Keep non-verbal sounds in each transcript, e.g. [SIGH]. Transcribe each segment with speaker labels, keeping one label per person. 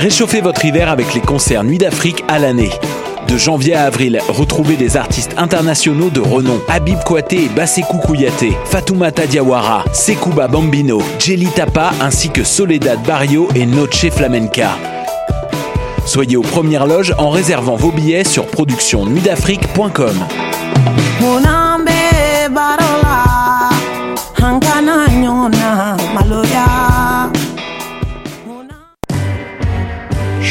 Speaker 1: Réchauffez votre hiver avec les concerts Nuit d'Afrique à l'année. De janvier à avril, retrouvez des artistes internationaux de renom. Habib Kouaté et Basekou Kouyaté, Fatoumata Diawara, Sekouba Bambino, Jelly Tapa ainsi que Soledad Barrio et Noche Flamenca. Soyez aux premières loges en réservant vos billets sur productionnuitdafrique.com.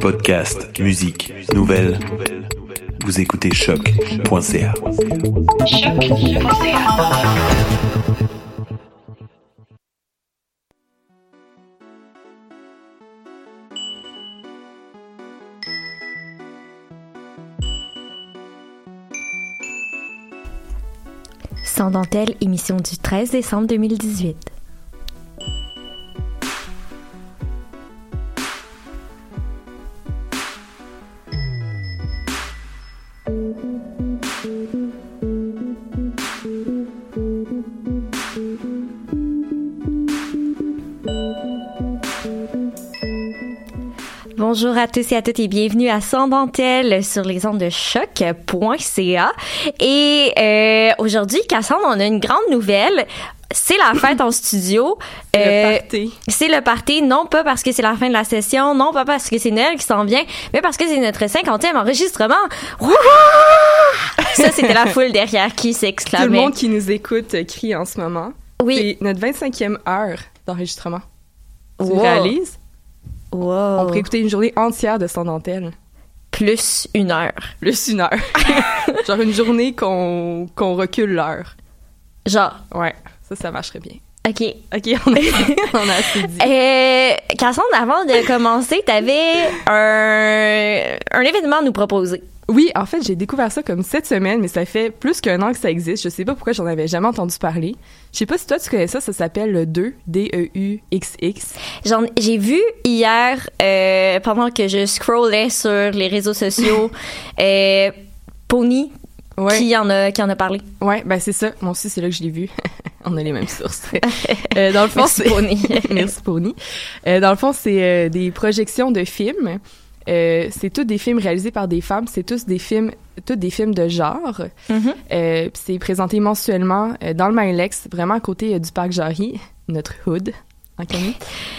Speaker 1: Podcast, musique, nouvelles. Vous écoutez choc.ca.
Speaker 2: Sans dentelle, émission du 13 décembre 2018. Bonjour à tous et à toutes et bienvenue à Sans dentelle sur les ondes de choc.ca. Et euh, aujourd'hui, Cassandre, on a une grande nouvelle. C'est la fête en studio. [LAUGHS]
Speaker 3: C'est
Speaker 2: Euh,
Speaker 3: le party.
Speaker 2: C'est le party, non pas parce que c'est la fin de la session, non pas parce que c'est Noël qui s'en vient, mais parce que c'est notre 50e enregistrement. Wouhou! Ça, c'était la foule derrière qui
Speaker 3: Tout le
Speaker 2: s'exclamait.
Speaker 3: monde qui nous écoute crie en ce moment.
Speaker 2: Oui.
Speaker 3: C'est notre 25e heure d'enregistrement. Tu
Speaker 2: Wow.
Speaker 3: réalises?
Speaker 2: Wow.
Speaker 3: On pourrait écouter une journée entière de son dentelle.
Speaker 2: Plus une heure.
Speaker 3: Plus une heure. [LAUGHS] Genre une journée qu'on qu'on recule l'heure.
Speaker 2: Genre,
Speaker 3: Ouais, ça, ça marcherait bien.
Speaker 2: OK.
Speaker 3: OK, on a, [LAUGHS] on a assez dit.
Speaker 2: Euh, Cassandre, avant de commencer, t'avais un, un événement à nous proposer.
Speaker 3: Oui, en fait, j'ai découvert ça comme cette semaine, mais ça fait plus qu'un an que ça existe. Je sais pas pourquoi j'en avais jamais entendu parler. Je sais pas si toi tu connais ça, ça s'appelle le 2, D-E-U-X-X.
Speaker 2: J'en- J'ai vu hier, euh, pendant que je scrollais sur les réseaux sociaux, [LAUGHS] euh, Pony
Speaker 3: Ouais.
Speaker 2: qui en a qui en a parlé.
Speaker 3: Ouais, ben c'est ça. Moi aussi, c'est là que je l'ai vu. [LAUGHS] On a les mêmes sources. [LAUGHS] Euh, dans le fond,
Speaker 2: Merci, Pony.
Speaker 3: Merci Pony. Dans le fond, c'est des projections de films. Euh, c'est tous des films réalisés par des femmes. C'est tous des films, tous des films de genre. Euh, puis c'est présenté mensuellement euh, dans le Milex, vraiment à côté du parc Jarry, notre hood.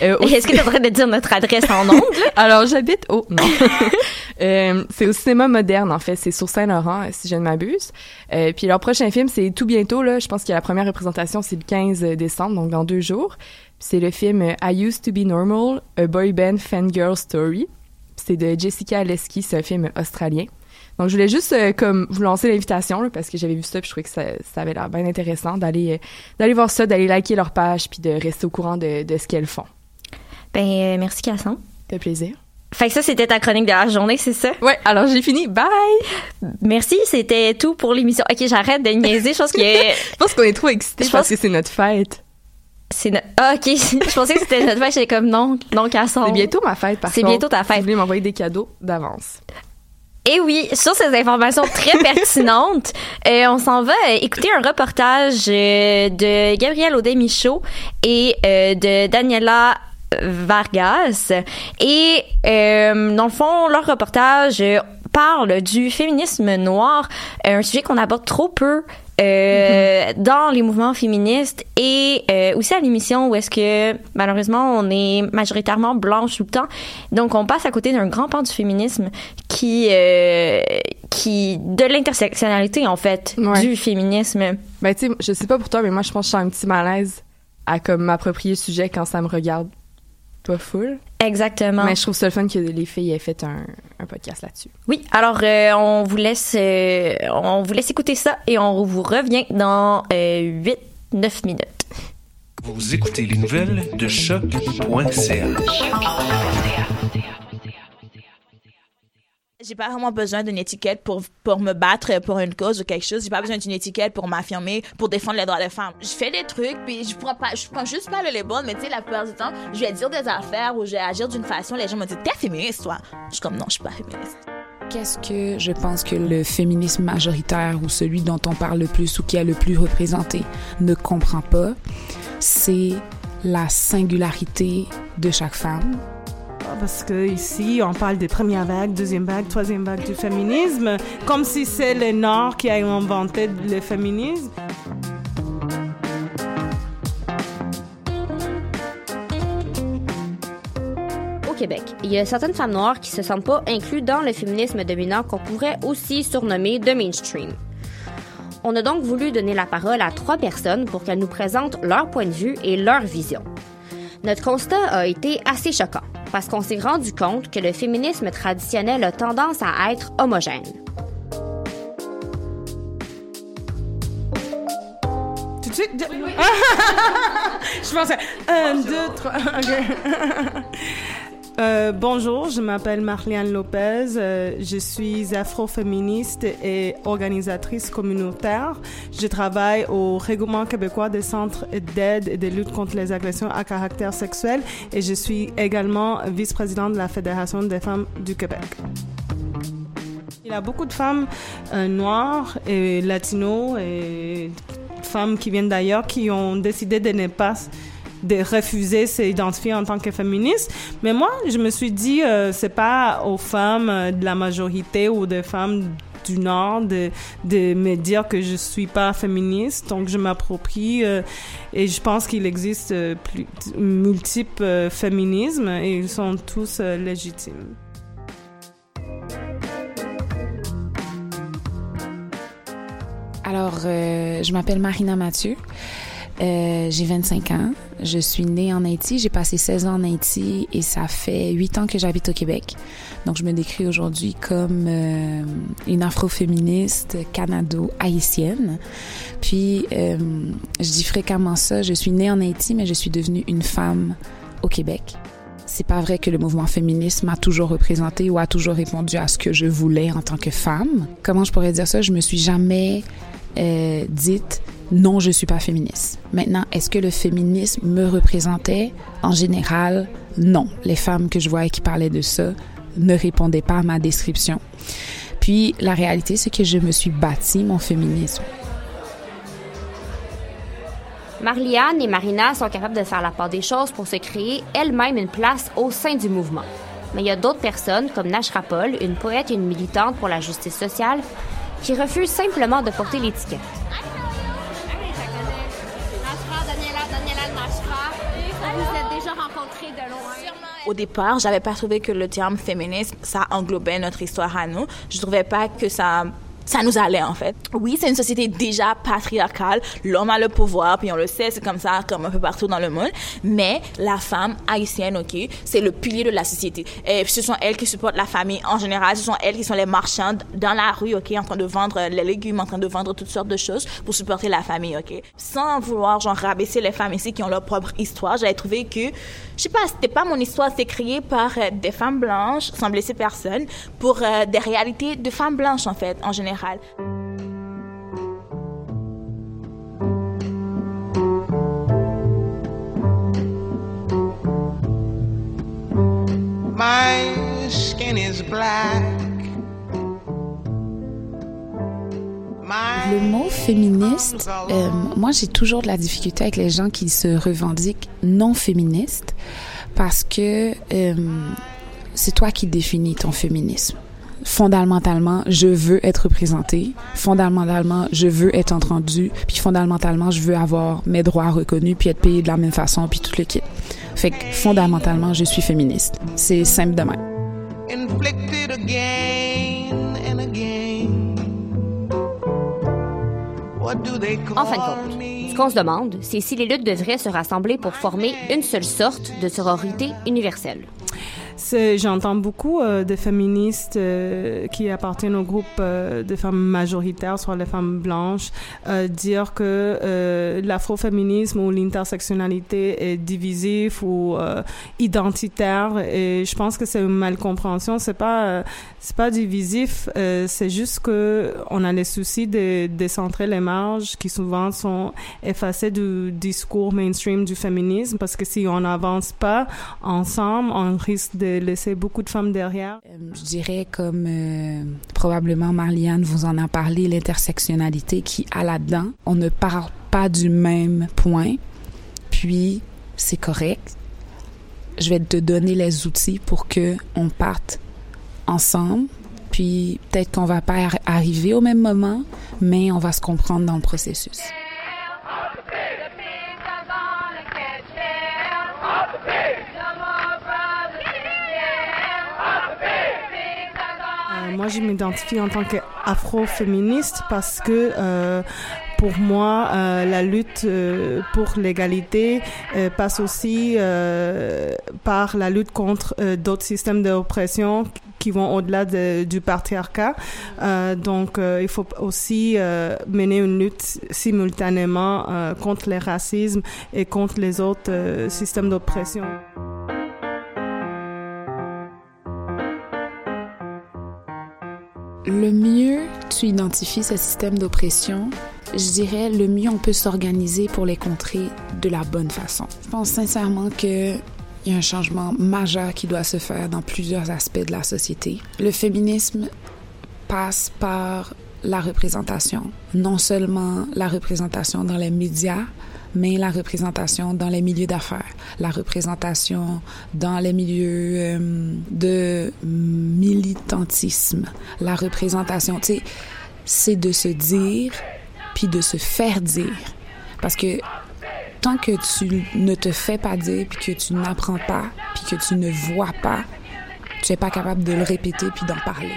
Speaker 3: Euh,
Speaker 2: Est-ce que tu es en train de dire notre adresse en ondes? [LAUGHS]
Speaker 3: alors, j'habite au... Non. [LAUGHS] Euh, c'est au cinéma moderne, en fait. C'est sur Saint-Laurent, si je ne m'abuse. Euh, puis leur prochain film, c'est tout bientôt, là. Je pense que la première représentation, c'est le 15 décembre, donc dans deux jours. C'est le film I Used to Be Normal, A Boy Band Fangirl Story. C'est de Jessica Leski, c'est un film australien. Donc, je voulais juste euh, comme vous lancer l'invitation parce que j'avais vu ça puis je trouvais que ça, ça avait l'air bien intéressant d'aller euh, d'aller voir ça, d'aller liker leur page puis de rester au courant de, de ce qu'elles font.
Speaker 2: Ben, euh, merci Cassandre.
Speaker 3: Ça fait plaisir.
Speaker 2: Fait que ça, c'était ta chronique de la journée, c'est ça?
Speaker 3: Ouais, alors j'ai fini. Bye!
Speaker 2: Merci, c'était tout pour l'émission. Ok, j'arrête de niaiser, je pense que... [LAUGHS]
Speaker 3: Je pense qu'on est trop excités
Speaker 2: Je
Speaker 3: parce
Speaker 2: pense-
Speaker 3: que c'est notre fête.
Speaker 2: C'est no- Ah, ok. [LAUGHS] je pensais que c'était notre fête. J'étais comme non, non, Cassandre.
Speaker 3: C'est bientôt ma fête, par
Speaker 2: C'est bientôt ta
Speaker 3: Si
Speaker 2: fête.
Speaker 3: vous voulez m'envoyer des cadeaux d'avance.
Speaker 2: Et oui, sur ces informations très [LAUGHS] pertinentes, euh, on s'en va euh, écouter un reportage euh, de Gabriel Audet-Michaud et euh, de Daniela Vargas. Et dans le fond, leur reportage parle du féminisme noir, euh, un sujet qu'on aborde trop peu euh, dans les mouvements féministes et euh, aussi à l'émission où est-ce que malheureusement on est majoritairement blanche tout le temps donc on passe à côté d'un grand pan du féminisme qui euh, qui de l'intersectionnalité en fait
Speaker 3: Ouais.
Speaker 2: du féminisme
Speaker 3: Ben, tu sais, je sais pas pour toi, mais moi, je pense que je sens un petit malaise à comme m'approprier le sujet quand ça me regarde pas full?
Speaker 2: Exactement
Speaker 3: Mais je trouve ça le fun que les filles aient fait un, un podcast là-dessus.
Speaker 2: oui alors euh, on vous laisse euh, on vous laisse écouter ça et on vous revient dans 8 9 minutes
Speaker 1: Vous écoutez les nouvelles de choc.ca.
Speaker 4: J'ai pas vraiment besoin d'une étiquette pour, pour me battre pour une cause ou quelque chose. J'ai pas besoin d'une étiquette pour m'affirmer, pour défendre les droits des femmes. Je fais des trucs, puis je prends pas, je prends juste pas le label, mais tu sais, la plupart du temps, je vais dire des affaires ou je vais agir d'une façon, les gens me disent, t'es féministe, toi. Je suis comme, non, je suis pas féministe.
Speaker 5: Qu'est-ce que je pense que le féminisme majoritaire ou celui dont on parle le plus ou qui est le plus représenté ne comprend pas, c'est la singularité de chaque femme.
Speaker 6: Parce que ici, on parle de première vague, deuxième vague, troisième vague du féminisme, comme si c'est le Nord qui a inventé le féminisme.
Speaker 7: Au Québec, il y a certaines femmes noires qui se sentent pas incluses dans le féminisme dominant qu'on pourrait aussi surnommer de mainstream. On a donc voulu donner la parole à trois personnes pour qu'elles nous présentent leur point de vue et leur vision. Notre constat a été assez choquant parce qu'on s'est rendu compte que le féminisme traditionnel a tendance à être homogène.
Speaker 6: Tout de suite. de- [LAUGHS] je pensais un, deux, trois. ok. Euh, bonjour, je m'appelle Marliane Lopez. euh, je suis afroféministe et organisatrice communautaire. Je travaille au Règlement québécois des centres d'aide et de lutte contre les agressions à caractère sexuel et je suis également vice-présidente de la Fédération des femmes du Québec. Il y a beaucoup de femmes euh, noires et latino et femmes qui viennent d'ailleurs qui ont décidé de ne pas de refuser s'identifier en tant que féministe. Mais moi, je me suis dit, euh, c'est pas aux femmes euh, de la majorité ou des femmes du Nord de, de me dire que je suis pas féministe. Donc, je m'approprie euh, et je pense qu'il existe euh, plus, multiples euh, féminismes et ils sont tous euh, légitimes.
Speaker 5: Alors, euh, je m'appelle Marina Mathieu. Euh, j'ai 25 ans. Je suis née en Haïti. J'ai passé 16 ans en Haïti et ça fait 8 ans que j'habite au Québec. Donc, je me décris aujourd'hui comme euh, une afroféministe canado-haïtienne. Puis, euh, je dis fréquemment ça. Je suis née en Haïti, mais je suis devenue une femme au Québec. C'est pas vrai que le mouvement féministe m'a toujours représenté ou a toujours répondu à ce que je voulais en tant que femme. Comment je pourrais dire ça? Je me suis jamais euh, dite non, je suis pas féministe. Maintenant, est-ce que le féminisme me représentait? En général, non. Les femmes que je voyais qui parlaient de ça ne répondaient pas à ma description. Puis, la réalité, c'est que je me suis bâti mon féminisme.
Speaker 7: Marliane et Marina sont capables de faire la part des choses pour se créer elles-mêmes une place au sein du mouvement. Mais il y a d'autres personnes, comme Nashra Paul, une poète et une militante pour la justice sociale, qui refusent simplement de porter l'étiquette.
Speaker 4: Au départ, j'avais pas trouvé que le terme féminisme, ça englobait notre histoire à nous. Je trouvais pas que ça ça nous allait en fait. Oui, c'est une société déjà patriarcale, l'homme a le pouvoir, puis on le sait, c'est comme ça comme un peu partout dans le monde, mais la femme haïtienne, OK, c'est le pilier de la société. Et ce sont elles qui supportent la famille en général, ce sont elles qui sont les marchandes dans la rue, OK, en train de vendre les légumes, en train de vendre toutes sortes de choses pour supporter la famille, OK. Sans vouloir genre rabaisser les femmes ici qui ont leur propre histoire, j'avais trouvé que je sais pas, c'était pas mon histoire, c'est créé par euh, des femmes blanches sans blesser personne pour euh, des réalités de femmes blanches en fait en général. My skin is black.
Speaker 5: Le mot féministe, euh, moi j'ai toujours de la difficulté avec les gens qui se revendiquent non féministes parce que euh, c'est toi qui définis ton féminisme. Fondamentalement, je veux être représentée. Fondamentalement, je veux être entendue. Puis fondamentalement, je veux avoir mes droits reconnus puis être payée de la même façon puis tout le kit. Fait que fondamentalement, je suis féministe. C'est simple de même.
Speaker 8: inflicted again and again. What do they call
Speaker 7: En fin de compte, ce qu'on se demande, c'est si les luttes devraient se rassembler pour former une seule sorte de sororité universelle.
Speaker 6: J'entends beaucoup euh, de féministes euh, qui appartiennent au groupe euh, de femmes majoritaires, soit les femmes blanches, euh, dire que euh, l'afroféminisme ou l'intersectionnalité est divisif ou euh, identitaire. Et je pense que c'est une malcompréhension. C'est pas c'est pas divisif. c'est juste que on a les soucis de décentrer les marges qui souvent sont effacées du discours mainstream du féminisme parce que si on n'avance pas ensemble, on risque de laisser beaucoup de femmes derrière?
Speaker 5: Je dirais comme euh, probablement Marliane vous en a parlé, l'intersectionnalité qui a là-dedans. On ne parle pas du même point, puis c'est correct. Je vais te donner les outils pour que on parte ensemble. Puis peut-être qu'on va pas ar- arriver au même moment, mais on va se comprendre dans le processus.
Speaker 6: Moi, je m'identifie en tant qu'afroféministe parce que euh, pour moi, euh, la lutte euh, pour l'égalité euh, passe aussi euh, par la lutte contre euh, d'autres systèmes d'oppression qui vont au-delà de- du patriarcat. Euh, donc, euh, il faut aussi euh, mener une lutte simultanément euh, contre les racismes et contre les autres euh, systèmes d'oppression.
Speaker 5: Mieux tu identifies ce système d'oppression, je dirais le mieux on peut s'organiser pour les contrer de la bonne façon. Je pense sincèrement que il y a un changement majeur qui doit se faire dans plusieurs aspects de la société. Le féminisme passe par la représentation, non seulement la représentation dans les médias, mais la représentation dans les milieux d'affaires, la représentation dans les milieux euh, de militantisme, la représentation, tu sais, c'est de se dire puis de se faire dire. Parce que tant que tu ne te fais pas dire puis que tu n'apprends pas puis que tu ne vois pas, tu n'es pas capable de le répéter puis d'en parler.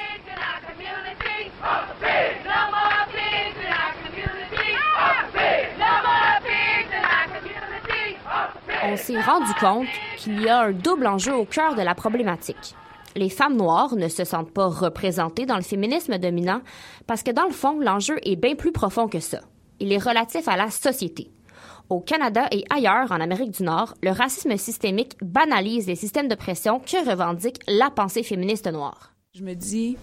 Speaker 7: On s'est rendu compte qu'il y a un double enjeu au cœur de la problématique. Les femmes noires ne se sentent pas représentées dans le féminisme dominant parce que dans le fond, l'enjeu est bien plus profond que ça. Il est relatif à la société. Au Canada et ailleurs en Amérique du Nord, le racisme systémique banalise les systèmes de pression que revendique la pensée féministe noire.
Speaker 5: Je me dis,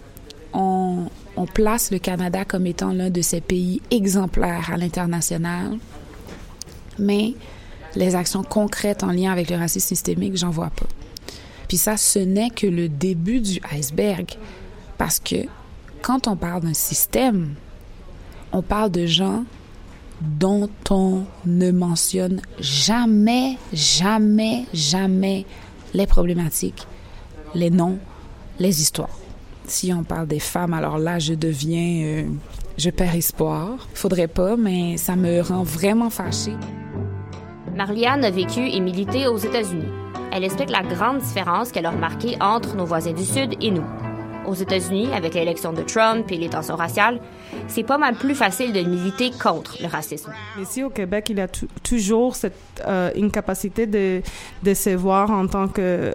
Speaker 5: on, on place le Canada comme étant l'un de ces pays exemplaires à l'international, mais les actions concrètes en lien avec le racisme systémique, j'en vois pas. Puis ça, ce n'est que le début du iceberg, parce que quand on parle d'un système, on parle de gens dont on ne mentionne jamais, jamais, jamais les problématiques, les noms, les histoires. Si on parle des femmes, alors là, je deviens... euh, je perds espoir. Faudrait pas, mais ça me rend vraiment fâchée.
Speaker 7: Marliane a vécu et milité aux États-Unis. Elle explique la grande différence qu'elle a remarquée entre nos voisins du Sud et nous. Aux États-Unis, avec l'élection de Trump et les tensions raciales, c'est pas mal plus facile de militer contre le racisme.
Speaker 6: Ici au Québec, il y a tou- toujours cette euh, incapacité de se voir en tant que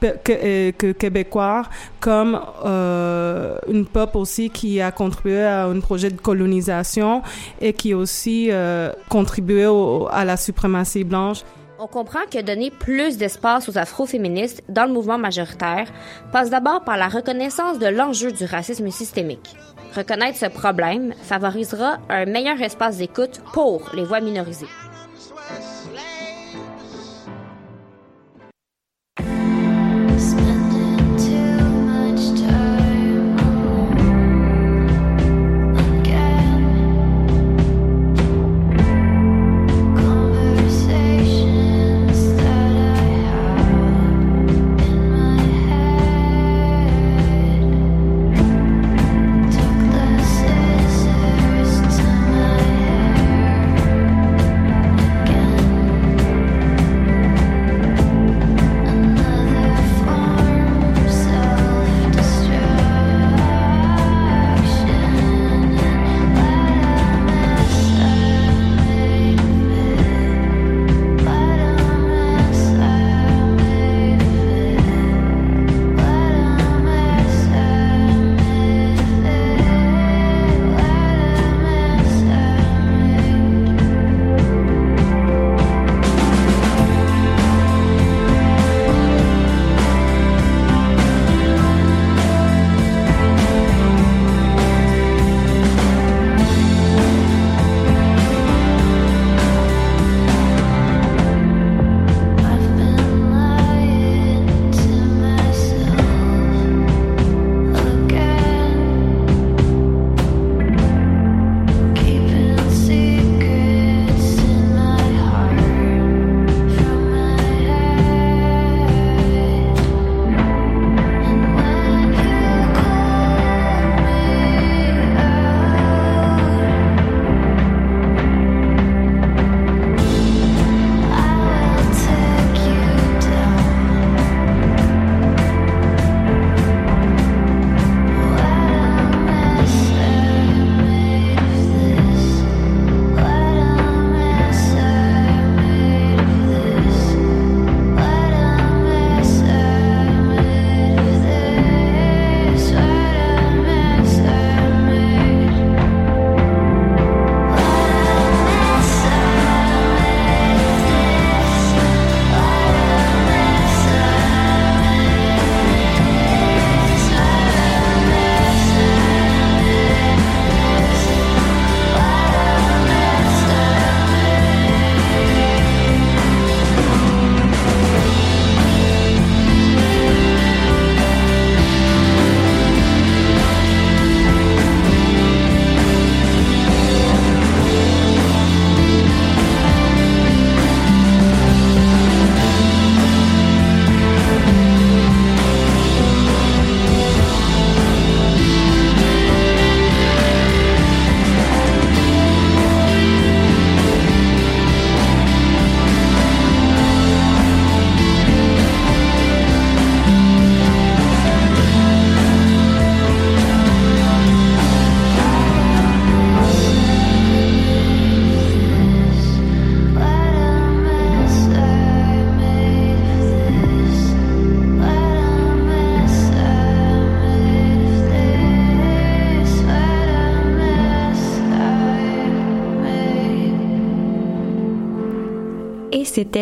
Speaker 6: que, euh, que québécois comme euh, une peuple aussi qui a contribué à un projet de colonisation et qui aussi euh, contribué à la suprématie blanche.
Speaker 7: On comprend que donner plus d'espace aux afroféministes dans le mouvement majoritaire passe d'abord par la reconnaissance de l'enjeu du racisme systémique. Reconnaître ce problème favorisera un meilleur espace d'écoute pour les voix minorisées.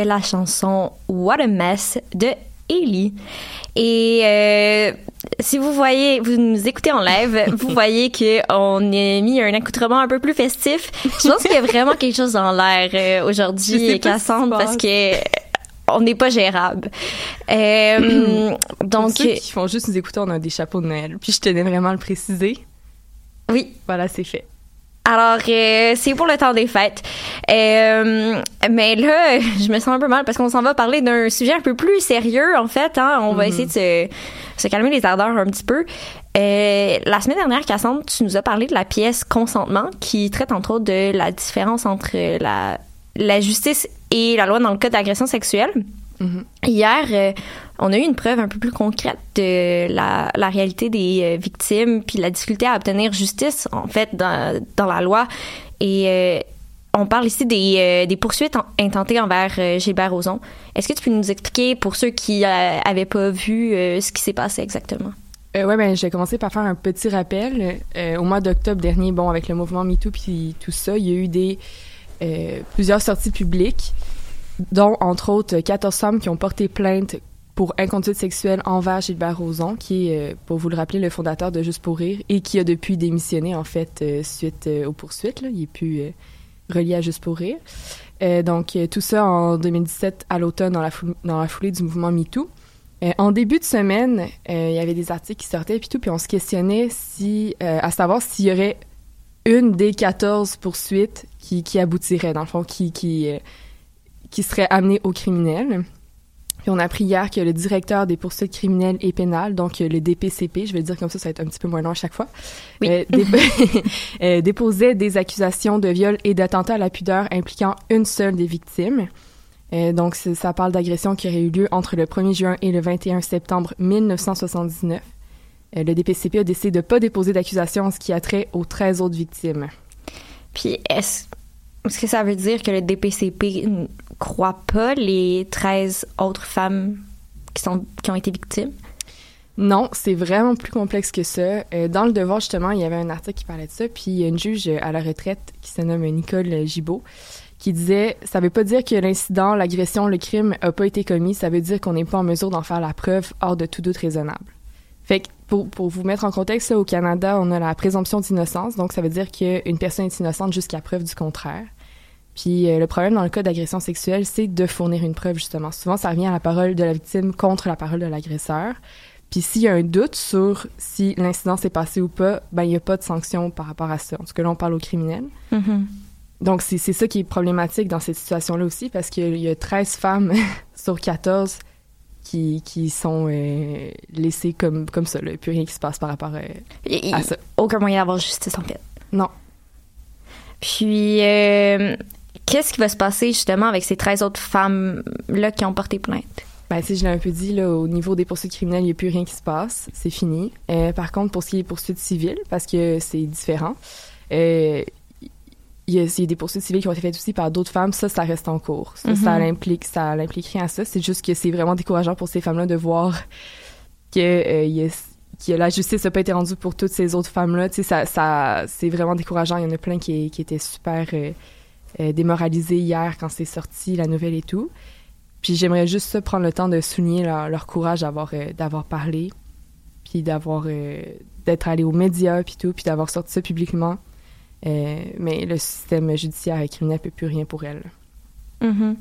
Speaker 2: C'était la chanson What a Mess de Ellie. Et euh, si vous voyez, vous nous écoutez en live, [LAUGHS] vous voyez que on a mis un accoutrement un peu plus festif. Je pense qu'il y a vraiment quelque chose dans l'air euh, aujourd'hui, Cassandre, parce que on n'est pas gérable. Euh, [CLEARS THROAT] donc,
Speaker 3: ceux qui font juste nous écouter, on a des chapeaux de Noël. Puis je tenais vraiment à le préciser.
Speaker 2: Oui.
Speaker 3: Voilà, c'est fait.
Speaker 2: Alors, euh, c'est pour le temps des fêtes. Euh, mais là, [LAUGHS] je me sens un peu mal parce qu'on s'en va parler d'un sujet un peu plus sérieux, en fait. Hein? On va
Speaker 3: Mhm.
Speaker 2: essayer de se, se calmer les ardeurs un petit peu. Euh, la semaine dernière, Cassandre, tu nous as parlé de la pièce Consentement qui traite entre autres de la différence entre la, la justice et la loi dans le cas d'agression sexuelle. Hier, euh, on a eu une preuve un peu plus concrète de la, réalité des euh, victimes, puis la difficulté à obtenir justice, en fait, dans, la loi. Et euh, on parle ici des, poursuites en- intentées envers Gilbert Rozon. Est-ce que tu peux nous expliquer, pour ceux qui euh, avaient pas vu, ce qui s'est passé exactement?
Speaker 3: Ouais, ben, je vais commencer par faire un petit rappel. Au mois d'octobre dernier, bon, avec le mouvement MeToo puis tout ça, il y a eu des plusieurs sorties publiques, dont entre autres 14 femmes qui ont porté plainte pour inconduite sexuelle envers Gilbert Rozon, qui est, euh, pour vous le rappeler, le fondateur de Juste pour rire et qui a depuis démissionné en fait euh, suite euh, aux poursuites. Il est plus relié à Juste pour rire. Donc tout ça en 2017 à l'automne dans la, dans la foulée du mouvement MeToo. En début de semaine, il y avait des articles qui sortaient puis tout, puis on se questionnait si, à savoir s'il y aurait une des 14 poursuites qui, qui aboutirait, dans le fond, qui, qui serait amenée au criminel. Puis on a appris hier que le directeur des poursuites criminelles et pénales, donc euh, le DPCP, je vais le dire comme ça, ça va être un petit peu moins long à chaque fois, euh, dép- [LAUGHS] euh, déposait des accusations de viol et d'attentat à la pudeur impliquant une seule des victimes. Euh, donc, ça parle d'agression qui aurait eu lieu entre le 1er juin et le 21 septembre 1979. Euh, le DPCP a décidé de ne pas déposer d'accusation en ce qui a trait aux 13 autres victimes.
Speaker 2: Puis est-ce est-ce que ça veut dire que le DPCP ne croit pas les 13 autres femmes qui, sont, qui ont été victimes?
Speaker 3: Non, c'est vraiment plus complexe que ça. Euh, dans le Devoir, justement, il y avait un article qui parlait de ça, puis il y a une juge à la retraite qui se nomme Nicole Gibault qui disait ça veut pas dire que l'incident, l'agression, le crime a pas été commis, ça veut dire qu'on n'est pas en mesure d'en faire la preuve hors de tout doute raisonnable. Fait que pour, pour vous mettre en contexte, au Canada, on a la présomption d'innocence, donc ça veut dire qu'une personne est innocente jusqu'à preuve du contraire. Puis euh, le problème dans le cas d'agression sexuelle, c'est de fournir une preuve justement. Souvent, ça revient à la parole de la victime contre la parole de l'agresseur. Puis s'il y a un doute sur si l'incident s'est passé ou pas, ben il n'y a pas de sanction par rapport à ça. En tout cas, là, on parle au criminel. Donc, c'est ça qui est problématique dans cette situation-là aussi, parce qu'il y a 13 femmes [LAUGHS] sur 14 qui, qui sont euh, laissées comme, comme ça. Là. Il plus rien qui se passe par rapport euh, à ça.
Speaker 2: Aucun moyen d'avoir justice, en fait.
Speaker 3: Non.
Speaker 2: Puis, euh, qu'est-ce qui va se passer justement avec ces 13 autres femmes-là qui ont porté plainte?
Speaker 3: Ben, si je l'ai un peu dit, là, au niveau des poursuites criminelles, il n'y a plus rien qui se passe. C'est fini. Euh, par contre, pour ce qui est des poursuites civiles, parce que c'est différent, euh, il y, a, il y a des poursuites civiles qui ont été faites aussi par d'autres femmes. Ça, ça reste en cours. Ça, ça
Speaker 2: Mhm.
Speaker 3: l'implique, ça l'implique rien à ça. C'est juste que c'est vraiment décourageant pour ces femmes-là de voir que, euh, il y a- que la justice n'a pas été rendue pour toutes ces autres femmes-là. Tu sais, ça, ça, c'est vraiment décourageant. Il y en a plein qui, qui étaient super euh, euh, démoralisés hier quand c'est sorti, la nouvelle et tout. Puis j'aimerais juste ça, prendre le temps de souligner leur, leur courage d'avoir euh, d'avoir parlé, puis d'avoir euh, d'être allé aux médias puis tout, puis d'avoir sorti ça publiquement. Euh, mais le système judiciaire et criminel peut plus rien pour elle.
Speaker 2: Mhm.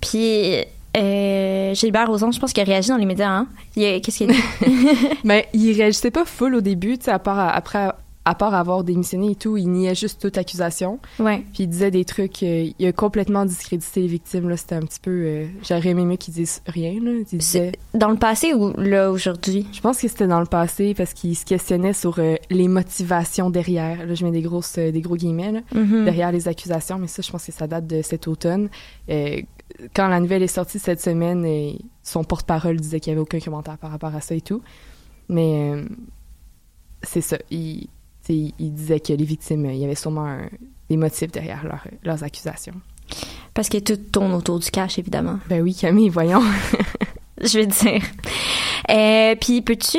Speaker 2: Puis, euh, Gilbert Rozon, je pense qu'il a réagi dans les médias, hein? Qu'est-ce qu'il a dit?
Speaker 3: Mais [LAUGHS] [LAUGHS] il réagissait pas full au début, tu sais, à part après à part avoir démissionné et tout, il niait juste toute accusation.
Speaker 2: Ouais.
Speaker 3: Puis il disait des trucs, euh, il a complètement discrédité les victimes là, c'était un petit peu euh, j'aurais aimé mieux qu'ils disent rien là, il disait
Speaker 2: Dans le passé ou là aujourd'hui?
Speaker 3: Je pense que c'était dans le passé parce qu'il se questionnait sur euh, les motivations derrière. Là, je mets des grosses des gros guillemets là,
Speaker 2: Mhm.
Speaker 3: derrière les accusations, mais ça je pense que ça date de cet automne. Quand la nouvelle est sortie cette semaine, son porte-parole disait qu'il n'y avait aucun commentaire par rapport à ça et tout. Mais c'est ça. Il, il, il disait que les victimes, il y avait sûrement un- des motifs derrière leur- leurs accusations.
Speaker 2: Parce que tout tourne autour du cash, évidemment.
Speaker 3: Ben oui, Camille, voyons. [LAUGHS]
Speaker 2: je veux dire. Euh, puis peux-tu...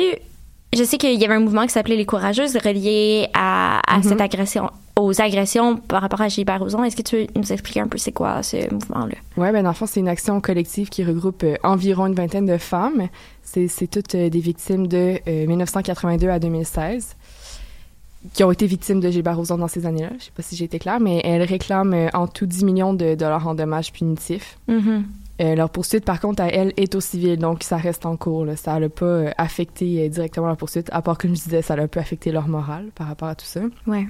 Speaker 2: Je sais qu'il y avait un mouvement qui s'appelait les Courageuses relié à, à
Speaker 3: Mhm.
Speaker 2: cette agression, au, aux agressions par rapport à Gilbert Rozon. Est-ce que tu veux nous expliquer un peu c'est quoi ce mouvement-là?
Speaker 3: Ouais, ben dans le fond, c'est une action collective qui regroupe euh, environ une vingtaine de femmes. C'est, c'est toutes euh, des victimes de euh, 1982 à 2016 qui ont été victimes de Gilbert Rozon dans ces années-là. Je sais pas si j'ai été claire, mais elles réclament euh, en tout 10 millions de dollars en dommages punitifs.
Speaker 2: Mhm.
Speaker 3: Euh, leur poursuite, par contre, à elle, est au civil, donc ça reste en cours. là. Ça n'a pas euh, affecté directement leur poursuite, à part, comme je disais, ça a un peu affecté leur morale par rapport à tout ça.
Speaker 2: Ouais.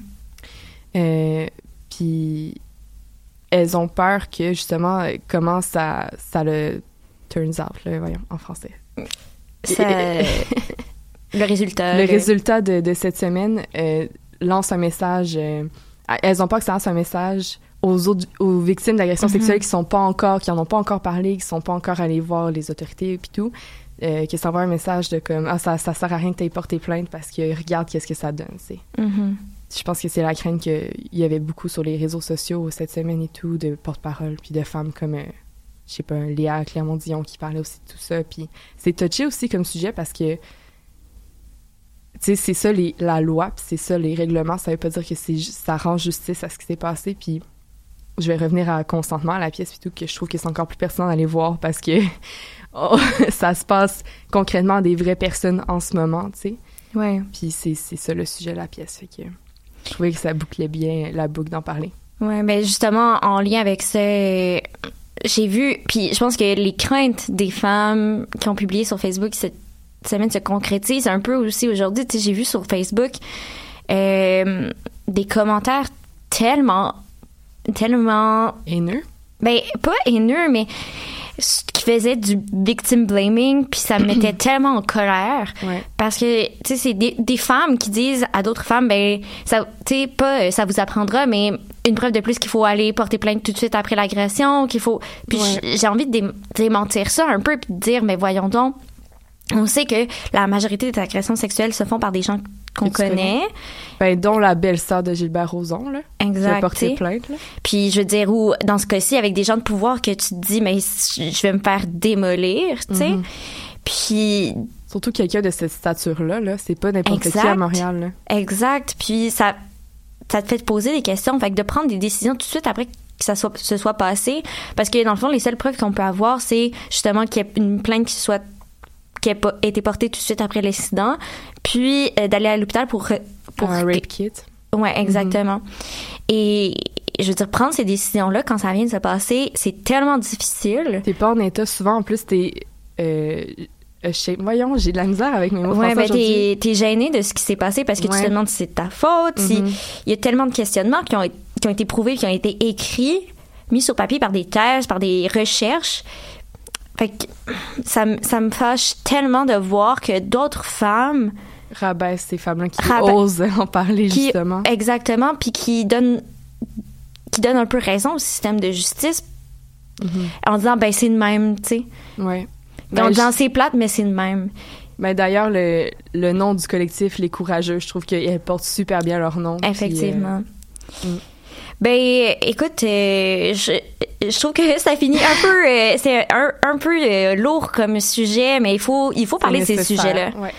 Speaker 3: Euh, puis elles ont peur que, justement, comment ça, ça le turns out, là, voyons, en français.
Speaker 2: Ça- [LAUGHS] [LAUGHS] le résultat.
Speaker 3: Le
Speaker 2: le-
Speaker 3: résultat de, de cette semaine euh, lance un message. euh, elles ont peur que ça lance un message aux autres, aux victimes d'agressions
Speaker 2: Mhm.
Speaker 3: sexuelles qui sont pas encore, qui en ont pas encore parlé, qui sont pas encore allées voir les autorités puis tout, euh, que ça envoie un message de comme ah ça ça sert à rien que t'aies porté plainte parce que regarde qu'est-ce que ça donne, c'est.
Speaker 2: Mhm.
Speaker 3: Je pense que c'est la crainte qu'il y avait beaucoup sur les réseaux sociaux cette semaine et tout, de porte-parole, puis de femmes comme, euh, je sais pas, Léa Clermont-Dion qui parlait aussi de tout ça. Puis c'est touché aussi comme sujet parce que, tu sais, c'est ça les, la loi, puis c'est ça les règlements. Ça veut pas dire que c'est ça rend justice à ce qui s'est passé. Puis je vais revenir à consentement à la pièce, puis tout, que je trouve que c'est encore plus pertinent d'aller voir parce que [LAUGHS] oh, [LAUGHS] ça se passe concrètement à des vraies personnes en ce moment, tu sais.
Speaker 2: Ouais.
Speaker 3: Puis c'est c'est ça le sujet de la pièce. Fait que je trouvais que ça bouclait bien la boucle d'en parler.
Speaker 2: Ouais, ben justement, en lien avec ça, euh, j'ai vu, puis je pense que les craintes des femmes qui ont publié sur Facebook cette semaine se concrétisent un peu aussi aujourd'hui. J'ai vu sur Facebook euh, des commentaires tellement, tellement...
Speaker 3: Haineux?
Speaker 2: Ben, pas haineux, mais qui faisait du victim blaming, puis ça me mettait [CLEARS THROAT] tellement en colère. Parce que, tu sais, c'est des, des femmes qui disent à d'autres femmes, ben, ça, tu sais, pas, euh, ça vous apprendra, mais une preuve de plus qu'il faut aller porter plainte tout de suite après l'agression, qu'il faut. Puis
Speaker 3: Ouais.
Speaker 2: j'ai envie de dé- démentir ça un peu, puis de dire, mais voyons donc. On sait que la majorité des agressions sexuelles se font par des gens qu'on connaît.
Speaker 3: Ben, dont la belle-sœur de Gilbert Rozon, là.
Speaker 2: Exact.
Speaker 3: Qui a porté plainte, là.
Speaker 2: Puis je veux dire, ou dans ce cas-ci, avec des gens de pouvoir que tu te dis, mais je vais me faire démolir, tu sais.
Speaker 3: Mhm.
Speaker 2: Puis.
Speaker 3: Surtout quelqu'un de cette stature-là, là. C'est pas n'importe qui à Montréal, là.
Speaker 2: Exact. Puis ça, ça te fait te poser des questions. Fait que de prendre des décisions tout de suite après que ça soit, se soit passé. Parce que dans le fond, les seules preuves qu'on peut avoir, c'est justement qu'il y ait une plainte qui soit qui pas été portée tout de suite après l'incident, puis euh, d'aller à l'hôpital pour pour
Speaker 3: Un rape kit.
Speaker 2: Ouais, exactement. Et je veux dire, prendre ces décisions-là quand ça vient de se passer, c'est tellement difficile.
Speaker 3: T'es pas en état. Souvent, en plus, t'es... Euh, euh, shape. Voyons, j'ai de la misère avec mes mots
Speaker 2: Ouais,
Speaker 3: français
Speaker 2: ben
Speaker 3: aujourd'hui.
Speaker 2: t'es, gêné de ce qui s'est passé parce que tu te demandes si c'est de ta faute. si-
Speaker 3: Mhm.
Speaker 2: Il y a tellement de questionnements qui ont, qui ont été prouvés, qui ont été écrits, mis sur papier par des thèses, par des recherches. Fait que ça, me- ça me fâche tellement de voir que d'autres femmes
Speaker 3: Rabaisse ces femmes-là qui
Speaker 2: Raba-
Speaker 3: osent en parler,
Speaker 2: qui,
Speaker 3: justement.
Speaker 2: exactement, puis qui donnent qui un peu raison au système de justice
Speaker 3: Mhm.
Speaker 2: en disant ben c'est de même, tu sais.
Speaker 3: Ouais.
Speaker 2: en disant c'est plate mais c'est de même.
Speaker 3: Ben, d'ailleurs, le, le nom du collectif Les Courageux, je trouve qu'ils portent super bien leur nom. puis,
Speaker 2: Effectivement.
Speaker 3: euh, mm.
Speaker 2: Ben, écoute, euh, je, je trouve que ça finit un peu, euh, c'est un, un peu euh, lourd comme sujet, mais il faut, il faut parler de ces sujets-là.
Speaker 3: ouais.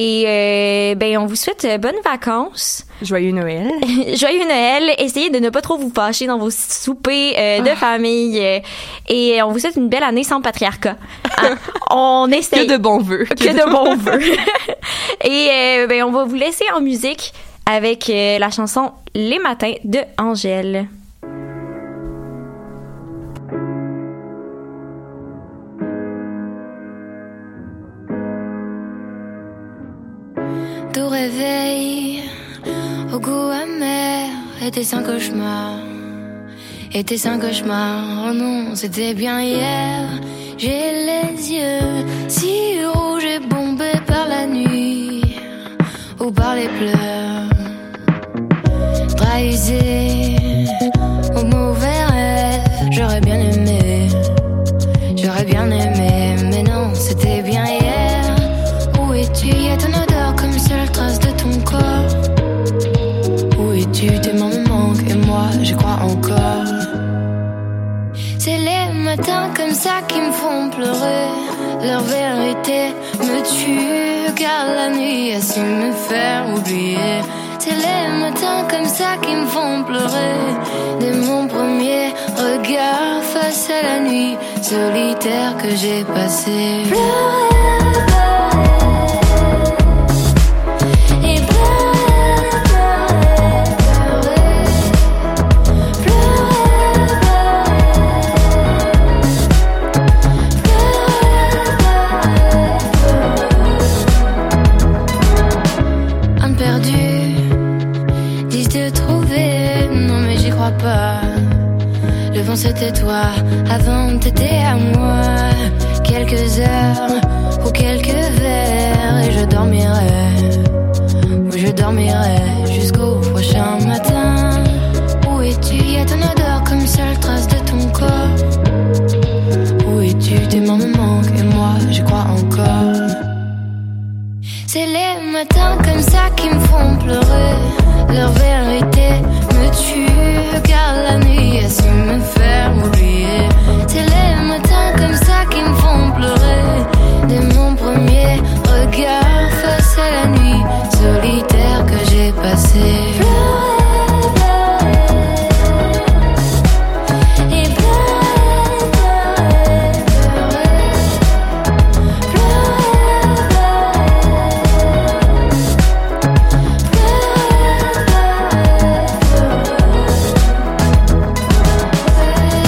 Speaker 2: Et ben, on vous souhaite bonnes vacances.
Speaker 3: Joyeux Noël. [LAUGHS]
Speaker 2: Joyeux Noël. Essayez de ne pas trop vous fâcher dans vos soupers euh, de
Speaker 3: Ah.
Speaker 2: famille. euh, et on vous souhaite une belle année sans patriarcat. Hein? [LAUGHS] on essaye.
Speaker 3: Que de bons vœux.
Speaker 2: Que de bons vœux. [LAUGHS] et euh, ben, on va vous laisser en musique avec euh, la chanson Les matins de Angèle.
Speaker 9: Tout réveil au goût amer était un cauchemar. Était un cauchemar. Oh non, c'était bien hier. J'ai les yeux si rouges et bombés par la nuit ou par les pleurs. Mauvais j'aurais bien aimé. J'aurais bien aimé, mais non, c'était bien hier. Où es-tu? Y a ton odeur comme seule trace de ton corps. Où es-tu? Tes mains me manquent et moi, j'y crois encore. C'est les matins comme ça qui me font pleurer. Leur vérité me tue, car la nuit a su me faire oublier. C'est les matins comme ça qui me font pleurer. Dès mon premier regard face à la nuit solitaire que j'ai pleurer. C'était toi, avant à moi. Quelques heures